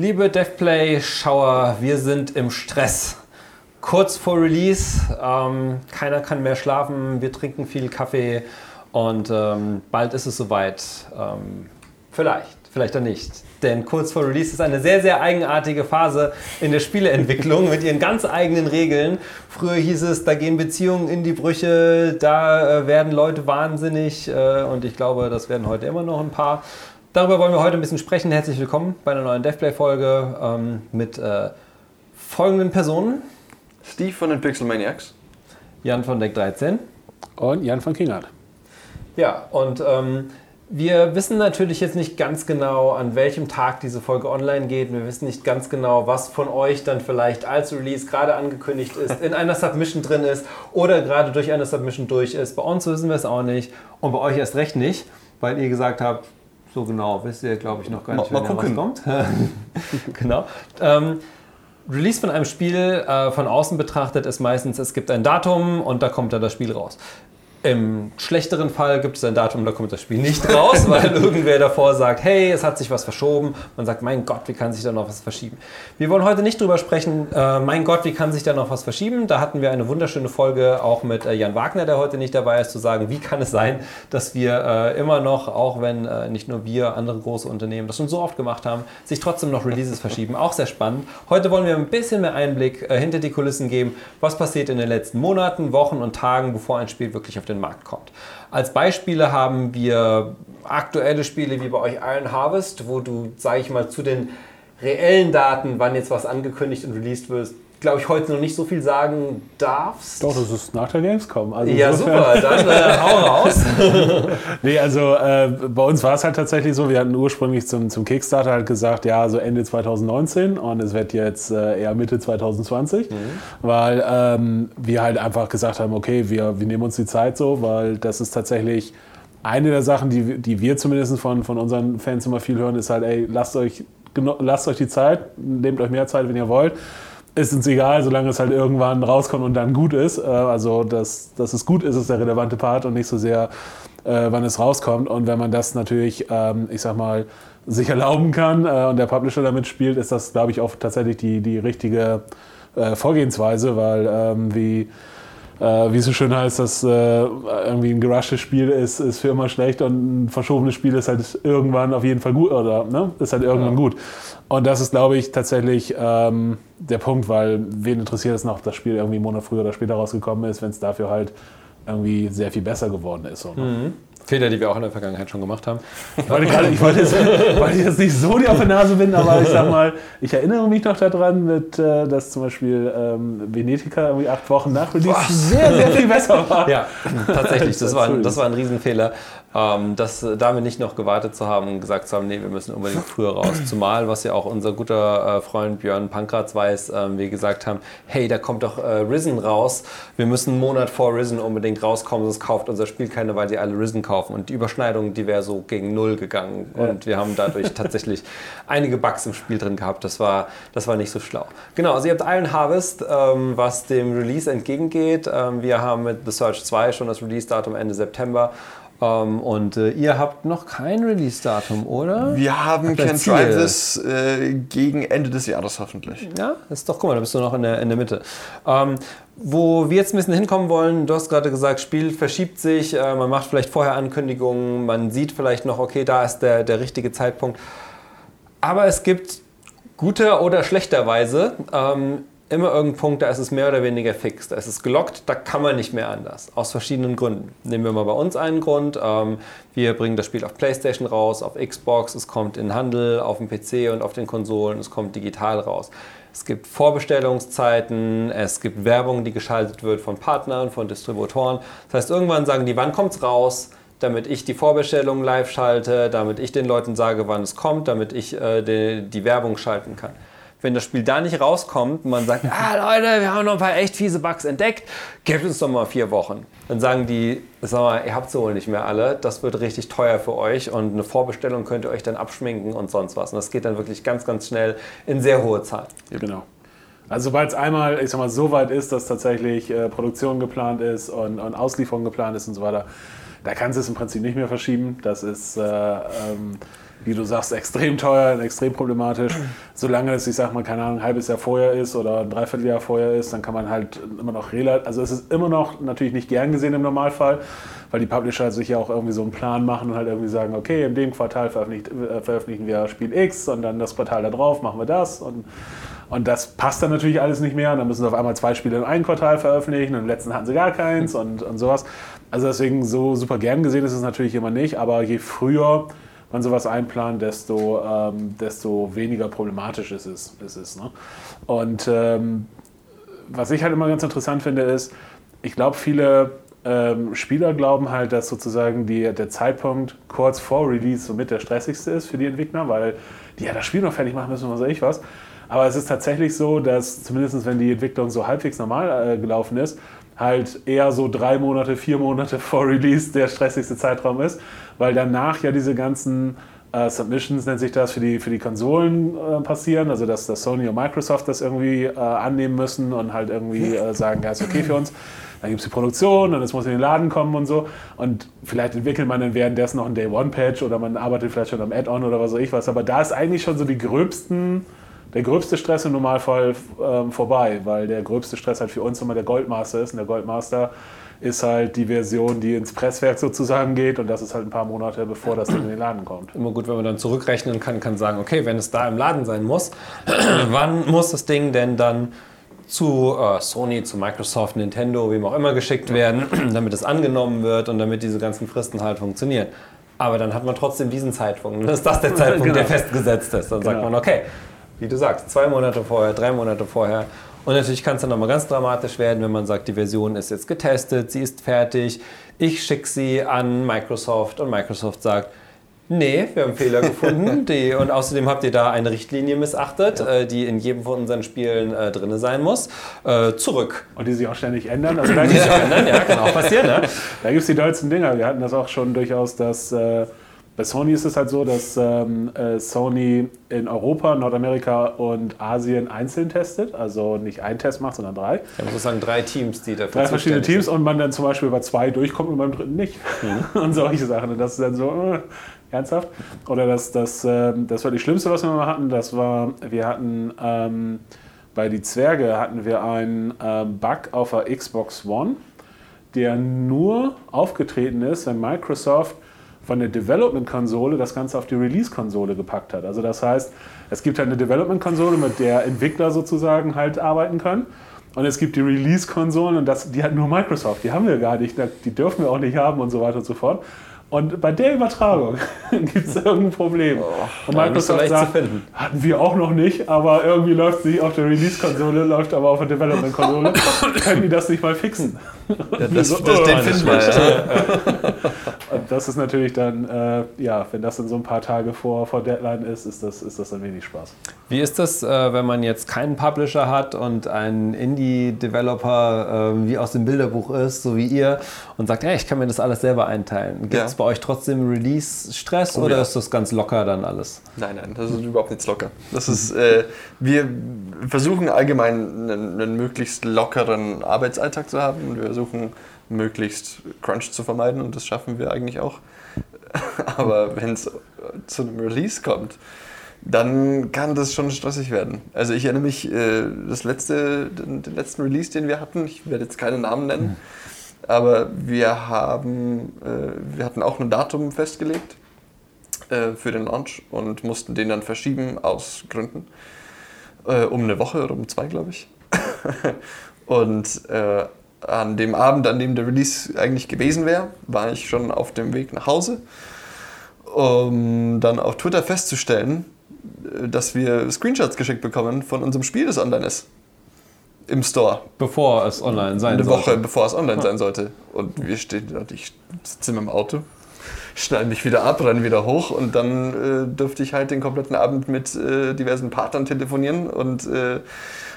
Liebe DevPlay-Schauer, wir sind im Stress. Kurz vor Release, ähm, keiner kann mehr schlafen, wir trinken viel Kaffee und ähm, bald ist es soweit. Ähm, vielleicht, vielleicht auch nicht. Denn kurz vor Release ist eine sehr, sehr eigenartige Phase in der Spieleentwicklung mit ihren ganz eigenen Regeln. Früher hieß es, da gehen Beziehungen in die Brüche, da äh, werden Leute wahnsinnig äh, und ich glaube, das werden heute immer noch ein paar. Darüber wollen wir heute ein bisschen sprechen. Herzlich willkommen bei einer neuen DevPlay-Folge ähm, mit äh, folgenden Personen. Steve von den Pixel Maniacs. Jan von Deck 13. Und Jan von Kingart. Ja, und ähm, wir wissen natürlich jetzt nicht ganz genau, an welchem Tag diese Folge online geht. Wir wissen nicht ganz genau, was von euch dann vielleicht als Release gerade angekündigt ist, in einer Submission drin ist oder gerade durch eine Submission durch ist. Bei uns wissen wir es auch nicht und bei euch erst recht nicht, weil ihr gesagt habt, so genau wisst ihr, glaube ich, noch gar nicht, mal, mal was kommt. genau. Ähm, Release von einem Spiel äh, von außen betrachtet ist meistens, es gibt ein Datum und da kommt dann das Spiel raus. Im schlechteren Fall gibt es ein Datum, da kommt das Spiel nicht raus, weil irgendwer davor sagt, hey, es hat sich was verschoben. Man sagt, mein Gott, wie kann sich da noch was verschieben? Wir wollen heute nicht drüber sprechen, äh, mein Gott, wie kann sich da noch was verschieben? Da hatten wir eine wunderschöne Folge auch mit äh, Jan Wagner, der heute nicht dabei ist, zu sagen, wie kann es sein, dass wir äh, immer noch, auch wenn äh, nicht nur wir, andere große Unternehmen das schon so oft gemacht haben, sich trotzdem noch Releases verschieben. Auch sehr spannend. Heute wollen wir ein bisschen mehr Einblick äh, hinter die Kulissen geben, was passiert in den letzten Monaten, Wochen und Tagen, bevor ein Spiel wirklich auf den Markt kommt. Als Beispiele haben wir aktuelle Spiele wie bei euch Iron Harvest, wo du, sage ich mal, zu den reellen Daten, wann jetzt was angekündigt und released wird, glaube ich, heute noch nicht so viel sagen darfst. Doch, das ist nach der Gamescom. Also ja, super, dann äh, hau raus. nee, also äh, bei uns war es halt tatsächlich so, wir hatten ursprünglich zum, zum Kickstarter halt gesagt, ja, so Ende 2019 und es wird jetzt äh, eher Mitte 2020, mhm. weil ähm, wir halt einfach gesagt haben, okay, wir, wir nehmen uns die Zeit so, weil das ist tatsächlich eine der Sachen, die, die wir zumindest von, von unseren Fans immer viel hören, ist halt, ey, lasst euch, lasst euch die Zeit, nehmt euch mehr Zeit, wenn ihr wollt ist uns egal, solange es halt irgendwann rauskommt und dann gut ist. Äh, also, dass, dass es gut ist, ist der relevante Part und nicht so sehr, äh, wann es rauskommt. Und wenn man das natürlich, ähm, ich sag mal, sich erlauben kann äh, und der Publisher damit spielt, ist das, glaube ich, auch tatsächlich die, die richtige Vorgehensweise, weil ähm, wie wie es so schön heißt, dass äh, irgendwie ein gerushtes Spiel ist, ist für immer schlecht und ein verschobenes Spiel ist halt irgendwann auf jeden Fall gut oder ne? ist halt irgendwann ja. gut. Und das ist, glaube ich, tatsächlich ähm, der Punkt, weil wen interessiert es noch, ob das Spiel irgendwie einen Monat früher oder später rausgekommen ist, wenn es dafür halt irgendwie sehr viel besser geworden ist. So, ne? mhm. Fehler, die wir auch in der Vergangenheit schon gemacht haben. Ich wollte, ich wollte, jetzt, wollte jetzt nicht so die auf der Nase binden, aber ich sag mal, ich erinnere mich noch daran, mit, äh, dass zum Beispiel ähm, Venetica irgendwie acht Wochen nach Release sehr, sehr viel besser war. Ja, tatsächlich. Das war, das war ein Riesenfehler. Ähm, das, äh, damit nicht noch gewartet zu haben und gesagt zu haben, nee, wir müssen unbedingt früher raus. Zumal, was ja auch unser guter äh, Freund Björn Pankratz weiß, ähm, wir gesagt haben, hey, da kommt doch äh, Risen raus. Wir müssen einen Monat vor Risen unbedingt rauskommen, sonst kauft unser Spiel keine, weil die alle Risen kaufen. Und die Überschneidung, die wäre so gegen Null gegangen. Ja. Und wir haben dadurch tatsächlich einige Bugs im Spiel drin gehabt. Das war, das war nicht so schlau. Genau, also ihr habt Iron Harvest, ähm, was dem Release entgegengeht. Ähm, wir haben mit The Search 2 schon das Release-Datum Ende September. Um, ähm, und äh, ihr habt noch kein Release-Datum, oder? Wir haben Try This äh, gegen Ende des Jahres hoffentlich. Ja, ist doch, guck mal, da bist du noch in der, in der Mitte. Ähm, wo wir jetzt ein bisschen hinkommen wollen, du hast gerade gesagt, Spiel verschiebt sich, äh, man macht vielleicht vorher Ankündigungen, man sieht vielleicht noch, okay, da ist der, der richtige Zeitpunkt. Aber es gibt guter oder schlechter ähm, immer irgendein Punkt, da ist es mehr oder weniger fix. Da ist es gelockt, da kann man nicht mehr anders. Aus verschiedenen Gründen. Nehmen wir mal bei uns einen Grund. Ähm, wir bringen das Spiel auf PlayStation raus, auf Xbox, es kommt in Handel, auf dem PC und auf den Konsolen, es kommt digital raus. Es gibt Vorbestellungszeiten, es gibt Werbung, die geschaltet wird von Partnern, von Distributoren. Das heißt, irgendwann sagen die, wann kommt es raus? damit ich die Vorbestellung live schalte, damit ich den Leuten sage, wann es kommt, damit ich äh, die, die Werbung schalten kann wenn das Spiel da nicht rauskommt und man sagt, ah Leute, wir haben noch ein paar echt fiese Bugs entdeckt, gebt uns doch mal vier Wochen. Dann sagen die, sag mal, ihr habt sie wohl nicht mehr alle, das wird richtig teuer für euch und eine Vorbestellung könnt ihr euch dann abschminken und sonst was. Und das geht dann wirklich ganz, ganz schnell in sehr hohe Zahlen. Genau. Also sobald es einmal, ich sag mal, so weit ist, dass tatsächlich äh, Produktion geplant ist und, und, Auslieferung geplant ist und so weiter, da kannst du es im Prinzip nicht mehr verschieben. Das ist äh, ähm, wie du sagst, extrem teuer und extrem problematisch. Solange es, ich sag mal, keine Ahnung, ein halbes Jahr vorher ist oder ein Dreivierteljahr vorher ist, dann kann man halt immer noch relativ, also es ist immer noch natürlich nicht gern gesehen im Normalfall, weil die Publisher sich ja auch irgendwie so einen Plan machen und halt irgendwie sagen, okay, in dem Quartal äh, veröffentlichen wir Spiel X und dann das Quartal darauf machen wir das und und das passt dann natürlich alles nicht mehr. Und dann müssen sie auf einmal zwei Spiele in einem Quartal veröffentlichen und im letzten hatten sie gar keins und, und sowas. Also deswegen so super gern gesehen ist es natürlich immer nicht, aber je früher man sowas einplant, desto, ähm, desto weniger problematisch ist es. Ist es ne? Und ähm, was ich halt immer ganz interessant finde, ist, ich glaube, viele ähm, Spieler glauben halt, dass sozusagen die, der Zeitpunkt kurz vor Release somit der stressigste ist für die Entwickler, weil die ja das Spiel noch fertig machen müssen, was weiß ich was. Aber es ist tatsächlich so, dass zumindest wenn die Entwicklung so halbwegs normal äh, gelaufen ist, halt eher so drei Monate, vier Monate vor Release der stressigste Zeitraum ist, weil danach ja diese ganzen äh, Submissions, nennt sich das, für die, für die Konsolen äh, passieren, also dass, dass Sony und Microsoft das irgendwie äh, annehmen müssen und halt irgendwie äh, sagen, ja, ist okay für uns. Dann gibt es die Produktion und es muss in den Laden kommen und so. Und vielleicht entwickelt man dann währenddessen noch ein Day-One-Patch oder man arbeitet vielleicht schon am Add-on oder was weiß ich was. Aber da ist eigentlich schon so die gröbsten der gröbste Stress im Normalfall ähm, vorbei, weil der gröbste Stress halt für uns immer der Goldmaster ist. Und der Goldmaster ist halt die Version, die ins Presswerk sozusagen geht und das ist halt ein paar Monate, bevor das in den Laden kommt. Immer gut, wenn man dann zurückrechnen kann, kann sagen, okay, wenn es da im Laden sein muss, wann muss das Ding denn dann zu äh, Sony, zu Microsoft, Nintendo, wem auch immer geschickt werden, damit es angenommen wird und damit diese ganzen Fristen halt funktionieren. Aber dann hat man trotzdem diesen Zeitpunkt. Dann ist das der Zeitpunkt, genau. der festgesetzt ist. Dann genau. sagt man, okay, wie du sagst, zwei Monate vorher, drei Monate vorher. Und natürlich kann es dann nochmal ganz dramatisch werden, wenn man sagt, die Version ist jetzt getestet, sie ist fertig, ich schicke sie an Microsoft und Microsoft sagt, nee, wir haben Fehler gefunden die, und außerdem habt ihr da eine Richtlinie missachtet, ja. äh, die in jedem von unseren Spielen äh, drin sein muss, äh, zurück. Und die sich auch ständig ändern. Also die sich ändern, ja, kann auch passieren. Ne? Da gibt es die dollsten Dinger. Wir hatten das auch schon durchaus, dass äh, bei Sony ist es halt so, dass ähm, äh, Sony in Europa, Nordamerika und Asien einzeln testet. Also nicht einen Test macht, sondern drei. Ja, man muss sagen, drei Teams, die dafür Drei verschiedene Teams sind. und man dann zum Beispiel bei zwei durchkommt und beim dritten nicht. Mhm. und solche Sachen. Und das ist dann so äh, ernsthaft. Oder das, das, äh, das war das Schlimmste, was wir mal hatten. Das war, wir hatten ähm, bei Die Zwerge hatten wir einen ähm, Bug auf der Xbox One, der nur aufgetreten ist, wenn Microsoft von der Development-Konsole das Ganze auf die Release-Konsole gepackt hat. Also das heißt, es gibt halt eine Development-Konsole, mit der Entwickler sozusagen halt arbeiten können. Und es gibt die Release-Konsolen und das, die hat nur Microsoft, die haben wir gar nicht, die dürfen wir auch nicht haben und so weiter und so fort. Und bei der Übertragung gibt es irgendein Problem. Oh, und Microsoft sagt, hatten wir auch noch nicht, aber irgendwie läuft sie auf der Release-Konsole, läuft aber auf der Development-Konsole. Können die das nicht mal fixen? Ja, das, so, das, oh, den finden wir. Und das ist natürlich dann, äh, ja, wenn das dann so ein paar Tage vor, vor Deadline ist, ist das, ist das dann wenig Spaß. Wie ist das, äh, wenn man jetzt keinen Publisher hat und ein Indie-Developer äh, wie aus dem Bilderbuch ist, so wie ihr, und sagt, hey, ich kann mir das alles selber einteilen? Gibt es ja. bei euch trotzdem Release-Stress oh, oder ja. ist das ganz locker dann alles? Nein, nein, das ist überhaupt nichts locker. Das ist, äh, wir versuchen allgemein einen, einen möglichst lockeren Arbeitsalltag zu haben. Wir versuchen möglichst Crunch zu vermeiden und das schaffen wir eigentlich auch. Aber wenn es zu einem Release kommt, dann kann das schon stressig werden. Also ich erinnere mich, äh, das letzte, den, letzten Release, den wir hatten, ich werde jetzt keinen Namen nennen, mhm. aber wir haben, äh, wir hatten auch ein Datum festgelegt äh, für den Launch und mussten den dann verschieben aus Gründen. Um eine Woche oder um zwei, glaube ich. und an dem Abend, an dem der Release eigentlich gewesen wäre, war ich schon auf dem Weg nach Hause, um dann auf Twitter festzustellen, dass wir Screenshots geschickt bekommen von unserem Spiel, das online ist. Im Store. Bevor es online sein Eine sollte. Eine Woche bevor es online sein sollte. Und wir stehen ich sitze im Auto, schneide mich wieder ab, renne wieder hoch und dann äh, durfte ich halt den kompletten Abend mit äh, diversen Partnern telefonieren und äh,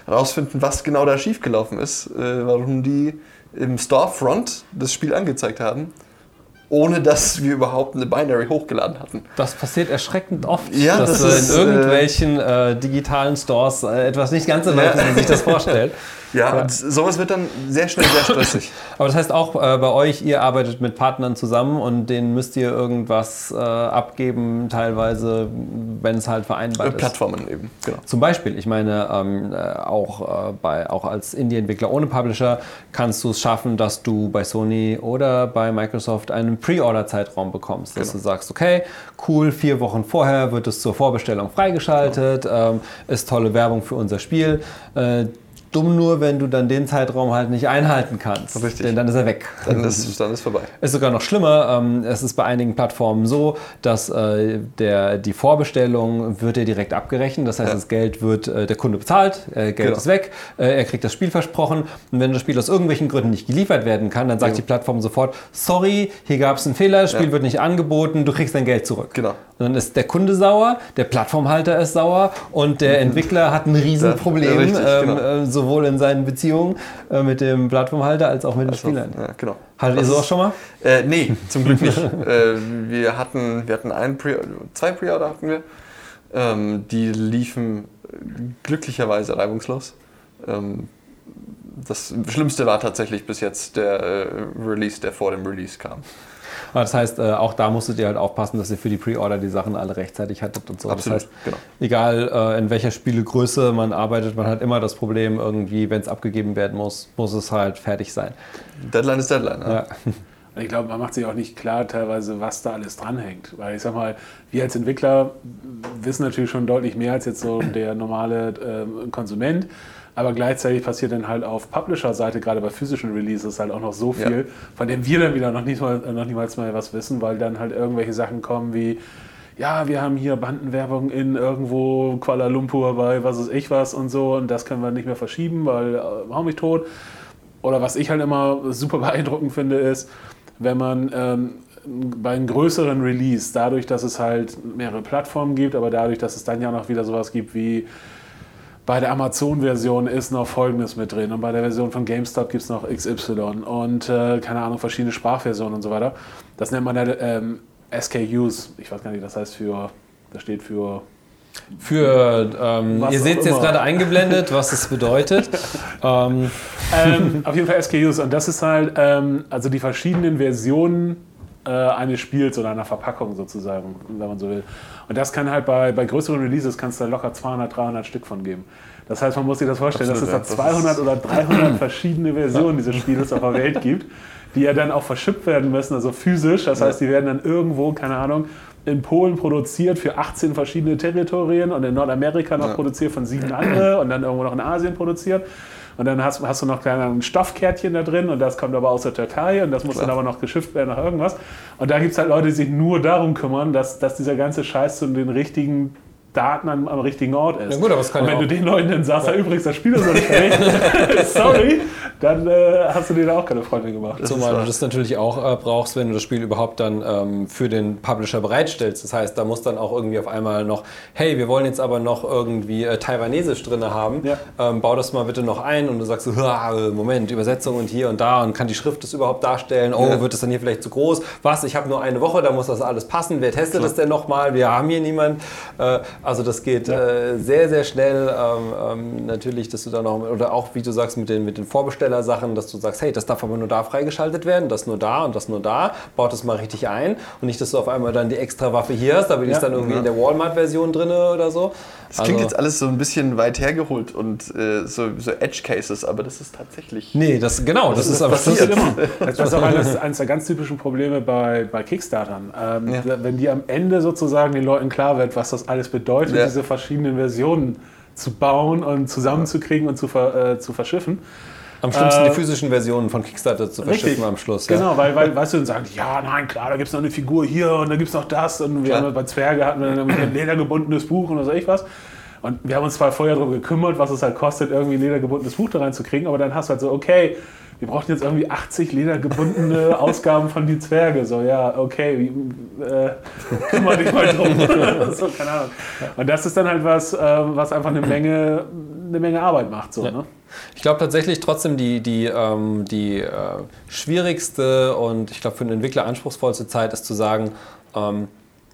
rausfinden, was genau da schiefgelaufen ist, äh, warum die im Storefront das Spiel angezeigt haben ohne dass wir überhaupt eine Binary hochgeladen hatten. Das passiert erschreckend oft, Ja, dass das äh, ist, in irgendwelchen äh, digitalen Stores äh, etwas nicht ganz so läuft, wie man sich das vorstellt. Ja, und sowas wird dann sehr schnell sehr stressig. Aber das heißt auch äh, bei euch, ihr arbeitet mit Partnern zusammen und denen müsst ihr irgendwas äh, abgeben, teilweise, wenn es halt vereinbart ist. Plattformen eben, genau. Zum Beispiel, ich meine, ähm, äh, auch, äh, bei, auch als Indie-Entwickler ohne Publisher kannst du es schaffen, dass du bei Sony oder bei Microsoft einen Pre-Order-Zeitraum bekommst. Dass Genau. du sagst, okay, cool, vier Wochen vorher wird es zur Vorbestellung freigeschaltet, ähm, ist tolle Werbung für unser Spiel. Äh, dumm nur, wenn du dann den Zeitraum halt nicht einhalten kannst. Richtig. Denn dann ist er weg. Dann ist, dann ist vorbei. Ist sogar noch schlimmer. ähm, Es ist bei einigen Plattformen so, dass äh, der, die Vorbestellung wird dir direkt abgerechnet. Das heißt, Ja. das Geld wird äh, der Kunde bezahlt, äh, Geld Genau. ist weg, er kriegt das Spiel versprochen. Und wenn das Spiel aus irgendwelchen Gründen nicht geliefert werden kann, dann sagt Ja. die Plattform sofort: Sorry, hier gab es einen Fehler, das Spiel Ja. wird nicht angeboten, du kriegst dein Geld zurück. Genau. Und dann ist der Kunde sauer, der Plattformhalter ist sauer und der Entwickler hat ein Riesenproblem, Ja, richtig, ähm, genau. äh, sowohl in seinen Beziehungen äh, mit dem Plattformhalter als auch mit den Spielern. Ja, genau. Hattet ihr sowas ist- schon mal? Äh, nee, zum Glück nicht. äh, wir hatten, wir hatten einen Pre zwei Pre-Order hatten wir. Ähm, die liefen glücklicherweise reibungslos. Ähm, das Schlimmste war tatsächlich bis jetzt der äh, Release, der vor dem Release kam. Aber Das heißt, äh, auch da musstet ihr halt aufpassen, dass ihr für die Pre-Order die Sachen alle rechtzeitig hattet und so. Absolut, Das heißt, genau. egal äh, in welcher Spielegröße man arbeitet, man hat immer das Problem, irgendwie, wenn es abgegeben werden muss, muss es halt fertig sein. Deadline ist Deadline. Ja. Ja. Und Ich glaube, man macht sich auch nicht klar teilweise, was da alles dranhängt. Weil ich sag mal, wir als Entwickler wissen natürlich schon deutlich mehr als jetzt so der normale ähm, Konsument. Aber gleichzeitig passiert dann halt auf Publisher-Seite, gerade bei physischen Releases, halt auch noch so viel, Ja. von dem wir dann wieder noch, nicht mal, noch niemals mal was wissen, weil dann halt irgendwelche Sachen kommen wie, ja, wir haben hier Bandenwerbung in irgendwo Kuala Lumpur bei was weiß ich was und so und das können wir nicht mehr verschieben, weil äh, hau mich tot. Oder was ich halt immer super beeindruckend finde, ist, wenn man ähm, bei einem größeren Release, dadurch, dass es halt mehrere Plattformen gibt, aber dadurch, dass es dann ja noch wieder sowas gibt wie bei der Amazon-Version ist noch Folgendes mit drin und bei der Version von GameStop gibt es noch XY und äh, keine Ahnung, verschiedene Sprachversionen und so weiter. Das nennt man ja ähm, SKUs. Ich weiß gar nicht, das heißt für, das steht für Für, ähm, ihr seht es jetzt gerade eingeblendet, was das bedeutet. ähm, ähm, auf jeden Fall SKUs. Und das ist halt, ähm, also die verschiedenen Versionen äh, eines Spiels oder einer Verpackung sozusagen, wenn man so will. Und das kann halt bei, bei größeren Releases kannst du da locker 200, 300 Stück von geben. Das heißt, man muss sich das vorstellen, Absolut, dass es da ja. Das 200 oder 300 verschiedene Versionen dieses Spieles auf der Welt gibt, die ja dann auch verschippt werden müssen, also physisch. Das heißt, die werden dann irgendwo, keine Ahnung, in Polen produziert für 18 verschiedene Territorien und in Nordamerika noch Ja. produziert von sieben andere und dann irgendwo noch in Asien produziert. Und dann hast, hast du noch kleine ein Stoffkärtchen da drin und das kommt aber aus der Türkei und das muss Klar. dann aber noch geschifft werden nach irgendwas. Und da gibt es halt Leute, die sich nur darum kümmern, dass, dass dieser ganze Scheiß zu den richtigen Daten am, am richtigen Ort ist. Ja gut, aber es kann und wenn du den Leuten dann sagst, ja. übrigens, das Spiel ist noch nicht fertig, sorry, dann äh, hast du dir da auch keine Freunde gemacht. Zumal wahr. du das natürlich auch äh, brauchst, wenn du das Spiel überhaupt dann ähm, für den Publisher bereitstellst. Das heißt, da muss dann auch irgendwie auf einmal noch, hey, wir wollen jetzt aber noch irgendwie äh, Taiwanesisch drin haben, Ja. ähm, bau das mal bitte noch ein und du sagst so, "Hua, äh, Moment, Übersetzung und hier und da und kann die Schrift das überhaupt darstellen? Oh, Ja. wird das dann hier vielleicht zu groß? Was, ich habe nur eine Woche, da muss das alles passen. Wer testet das denn nochmal? Wir haben hier niemand. Also das geht äh, sehr, sehr schnell. Ähm, ähm, natürlich, dass du dann auch, oder auch wie du sagst, mit den, mit den Vorbestellersachen, dass du sagst, hey, das darf aber nur da freigeschaltet werden, das nur da und das nur da. Baut das mal richtig ein. Und nicht, dass du auf einmal dann die extra Waffe hier hast, aber die Ja. ist dann irgendwie in der Walmart-Version drin oder so. Das klingt Also- jetzt alles so ein bisschen weit hergeholt und äh, so, so Edge-Cases, aber das ist tatsächlich. Nee, das genau, das, ist aber passiert. immer. Das ist auch eines, eines der ganz typischen Probleme bei, bei Kickstartern. Ähm, Ja. Wenn die am Ende sozusagen den Leuten klar wird, was das alles bedeutet, Ja. diese verschiedenen Versionen zu bauen und zusammenzukriegen und zu, ver, äh, zu verschiffen. Am schlimmsten Äh, die physischen Versionen von Kickstarter zu verschiffen am Schluss. Ja. Genau, weil, weil, weißt du, dann sagen die, ja, nein, klar, da gibt es noch eine Figur hier und da gibt es noch das. Und wir Klar. haben bei Zwerge hatten wir dann ein ledergebundenes Buch und was weiß ich was. Und wir haben uns zwar vorher darum gekümmert, was es halt kostet, irgendwie ein ledergebundenes Buch da reinzukriegen, aber dann hast du halt so, okay, wir brauchen jetzt irgendwie 80 ledergebundene Ausgaben von die Zwerge. So, ja, okay, äh, kümmere dich mal drum. so, keine Ahnung. Und das ist dann halt was, äh, was einfach eine Menge eine Menge Arbeit macht. So, Ja. ne? Ich glaube tatsächlich trotzdem die, die, ähm, die äh, schwierigste und ich glaube für einen Entwickler anspruchsvollste Zeit ist zu sagen, ähm,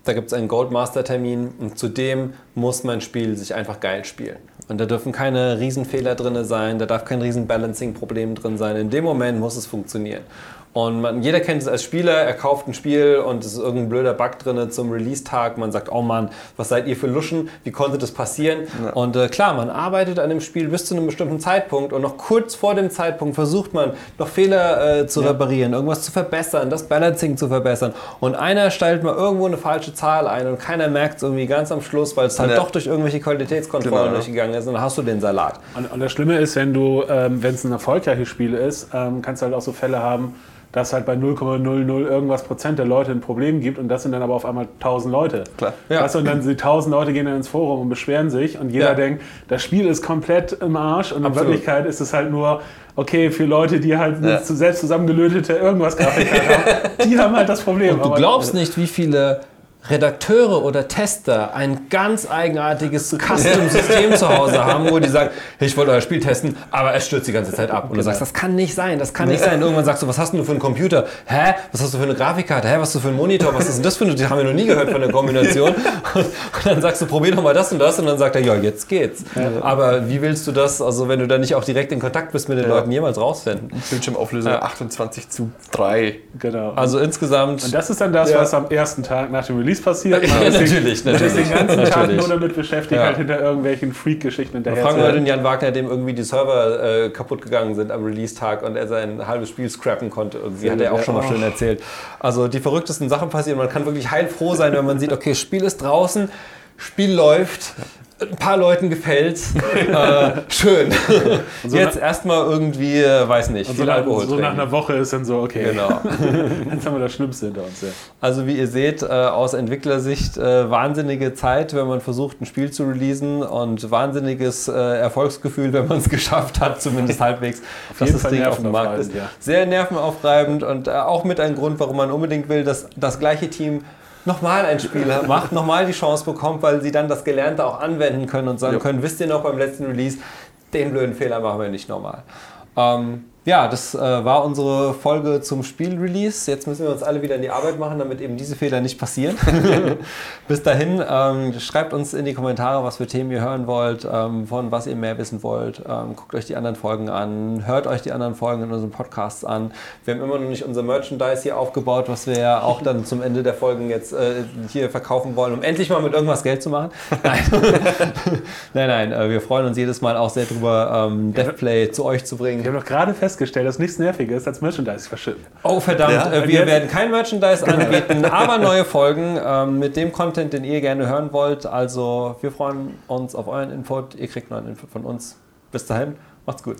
da gibt es einen Goldmaster-Termin und zudem muss mein Spiel sich einfach geil spielen. Und da dürfen keine Riesenfehler drin sein, da darf kein Riesen-Balancing-Problem drin sein. In dem Moment muss es funktionieren. Und man, jeder kennt es als Spieler, er kauft ein Spiel und es ist irgendein blöder Bug drin zum Release-Tag. Man sagt, oh Mann, was seid ihr für Luschen? Wie konnte das passieren? Und äh, klar, man arbeitet an dem Spiel bis zu einem bestimmten Zeitpunkt und noch kurz vor dem Zeitpunkt versucht man, noch Fehler äh, zu reparieren, irgendwas zu verbessern, das Balancing zu verbessern. Und einer stellt mal irgendwo eine falsche Zahl ein und keiner merkt es irgendwie ganz am Schluss, weil es halt Ja. doch durch irgendwelche Qualitätskontrollen Genau. durchgegangen ist und dann hast du den Salat. Und, und das Schlimme ist, wenn du, ähm, wenn es ein erfolgreiches Spiel ist, ähm, kannst du halt auch so Fälle haben, dass halt bei 0,00 irgendwas Prozent der Leute ein Problem gibt und das sind dann aber auf einmal 1000 Leute. Klar. Ja. Weißt du, und dann die 1000 Leute gehen dann ins Forum und beschweren sich und jeder Ja. denkt, das Spiel ist komplett im Arsch und in Absolut. Wirklichkeit ist es halt nur, okay, für Leute, die halt eine Ja. zu- selbst zusammengelötete irgendwas Grafikkarte haben, die haben halt das Problem. Und du Aber- glaubst nicht, wie viele Redakteure oder Tester ein ganz eigenartiges Custom-System zu Hause haben, wo die sagen, hey, ich wollte euer Spiel testen, aber es stürzt die ganze Zeit ab. Und du sagst, das kann nicht sein, das kann nicht sein. Irgendwann sagst du, was hast denn du für einen Computer? Hä? Was hast du für eine Grafikkarte? Hä? Was hast du für einen Monitor? Was ist denn das für eine? Die haben wir noch nie gehört von der Kombination. Und, und dann sagst du, probier doch mal das und das. Und dann sagt er, ja, jetzt geht's. Aber wie willst du das, also wenn du da nicht auch direkt in Kontakt bist mit den Leuten, jemals rausfinden? Bildschirmauflösung Ja. 28 zu 3. Genau. Also insgesamt... und das ist dann das, Ja. was am ersten Tag nach dem Release passiert. Ja, natürlich, man ist natürlich. den ganzen Tag Natürlich. nur damit beschäftigt, Ja. halt hinter irgendwelchen Freak-Geschichten hinterher Fragen wir den Jan Wagner, dem irgendwie die Server äh, kaputt gegangen sind am Release-Tag und er sein halbes Spiel scrappen konnte. Irgendwie hat er auch schon mal schön erzählt. Also die verrücktesten Sachen passieren. Man kann wirklich heilfroh sein, wenn man sieht, okay, Spiel ist draußen, Spiel läuft. Ein paar Leuten gefällt. äh, schön. Jetzt erstmal irgendwie, äh, weiß nicht, viel so, nach, Alkohol so nach einer Woche ist dann so, okay, Genau. jetzt haben wir das Schlimmste hinter uns. Ja. Also wie ihr seht, äh, aus Entwicklersicht äh, wahnsinnige Zeit, wenn man versucht, ein Spiel zu releasen und wahnsinniges äh, Erfolgsgefühl, wenn man es geschafft hat, zumindest halbwegs, dass das Fall Ding auf dem Markt ist. ja. Sehr nervenaufreibend und äh, auch mit ein Grund, warum man unbedingt will, dass das gleiche Team nochmal ein Spiel macht, nochmal die Chance bekommt, weil sie dann das Gelernte auch anwenden können und sagen Ja. können, wisst ihr noch beim letzten Release, den blöden Fehler machen wir nicht nochmal. Ähm, ja, das äh, war unsere Folge zum Spielrelease. Jetzt müssen wir uns alle wieder in die Arbeit machen, damit eben diese Fehler nicht passieren. Bis dahin, ähm, schreibt uns in die Kommentare, was für Themen ihr hören wollt, ähm, von was ihr mehr wissen wollt. Ähm, guckt euch die anderen Folgen an, hört euch die anderen Folgen in unseren Podcasts an. Wir haben immer noch nicht unser Merchandise hier aufgebaut, was wir ja auch dann zum Ende der Folgen jetzt äh, hier verkaufen wollen, um endlich mal mit irgendwas Geld zu machen. Nein, nein, nein äh, wir freuen uns jedes Mal auch sehr drüber, ähm, Deathplay zu euch zu bringen. Wir haben doch gerade festgestellt, dass nichts nerviger ist als Merchandise verschippen. Oh verdammt, Ja, äh, wir werden kein Merchandise anbieten, aber neue Folgen ähm, mit dem Content, den ihr gerne hören wollt. Also wir freuen uns auf euren Input. Ihr kriegt neuen Input von uns. Bis dahin, macht's gut.